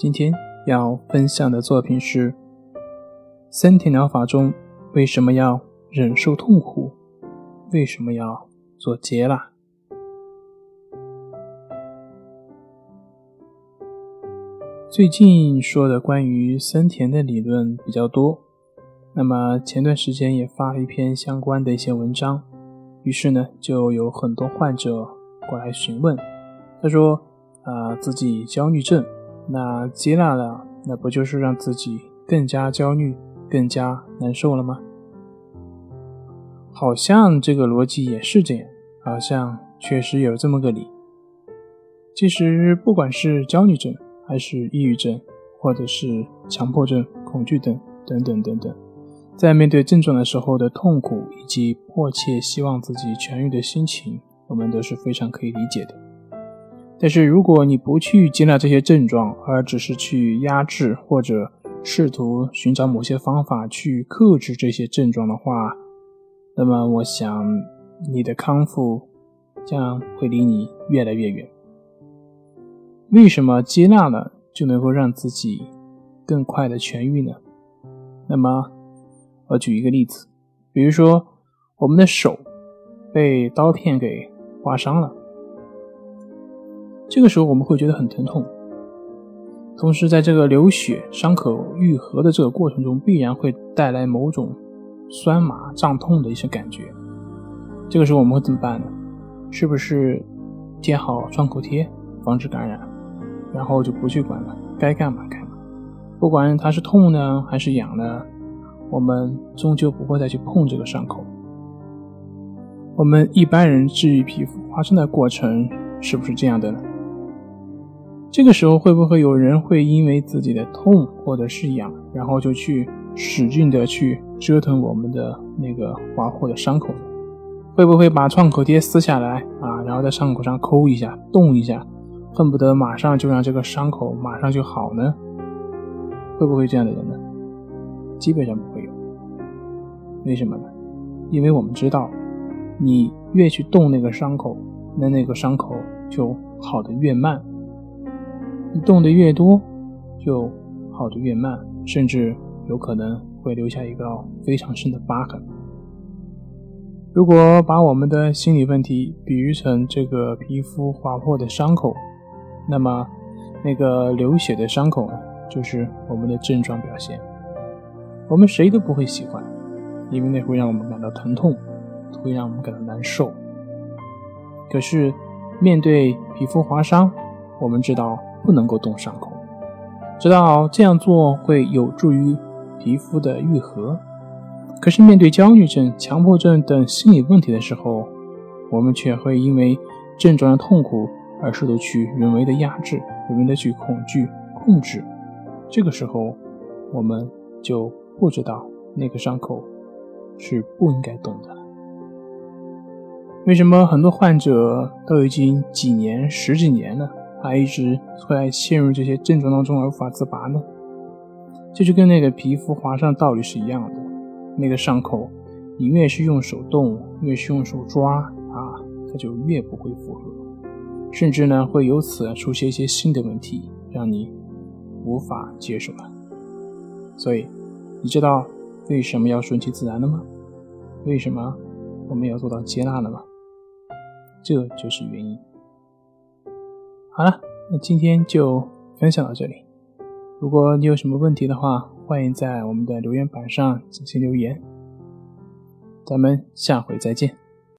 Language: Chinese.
今天要分享的作品是：森田疗法中为什么要忍受痛苦？为什么要做接纳？最近说的关于森田的理论比较多，那么前段时间也发了一篇相关的一些文章，于是呢，就有很多患者过来询问，他说：“啊，自己焦虑症。”那接纳了，那不就是让自己更加焦虑、更加难受了吗？好像这个逻辑也是这样，好像确实有这么个理。其实，不管是焦虑症，还是抑郁症，或者是强迫症、恐惧症等等等等，在面对症状的时候的痛苦以及迫切希望自己痊愈的心情，我们都是非常可以理解的。但是，如果你不去接纳这些症状，而只是去压制或者试图寻找某些方法去克制这些症状的话，那么我想你的康复将会离你越来越远。为什么接纳了就能够让自己更快的痊愈呢？那么，我举一个例子，比如说我们的手被刀片给划伤了。这个时候我们会觉得很疼痛，同时在这个流血、伤口愈合的这个过程中，必然会带来某种酸麻、胀痛的一些感觉。这个时候我们会怎么办呢？是不是贴好创口贴，防止感染，然后就不去管了，该干嘛干嘛？不管它是痛呢还是痒呢，我们终究不会再去碰这个伤口。我们一般人治愈皮肤发生的过程是不是这样的呢？这个时候会不会有人会因为自己的痛或者是痒，然后就去使劲的去折腾我们的那个划破的伤口？会不会把创口贴撕下来啊，然后在伤口上抠一下、动一下，恨不得马上就让这个伤口马上就好呢？会不会这样的人呢？基本上不会有。为什么呢？因为我们知道，你越去动那个伤口，那那个伤口就好的越慢。你动的越多，就好的越慢，甚至有可能会留下一道非常深的疤痕。如果把我们的心理问题比喻成这个皮肤划破的伤口，那么那个流血的伤口，就是我们的症状表现。我们谁都不会喜欢，因为那会让我们感到疼痛，会让我们感到难受。可是面对皮肤划伤，我们知道。不能够动伤口，知道这样做会有助于皮肤的愈合。可是面对焦虑症、强迫症等心理问题的时候，我们却会因为症状的痛苦而试图去人为的压制、人为的去恐惧、控制。这个时候，我们就不知道那个伤口是不应该动的。为什么很多患者都已经几年、十几年了？还一直会陷入这些症状当中而无法自拔呢？这就跟那个皮肤划伤道理是一样的。那个伤口，你越是用手动，越是用手抓啊，它就越不会复合，甚至呢会由此出现一些新的问题，让你无法接受了。所以，你知道为什么要顺其自然了吗？为什么我们要做到接纳了吗？这就是原因。好了，那今天就分享到这里。如果你有什么问题的话，欢迎在我们的留言板上进行留言。咱们下回再见。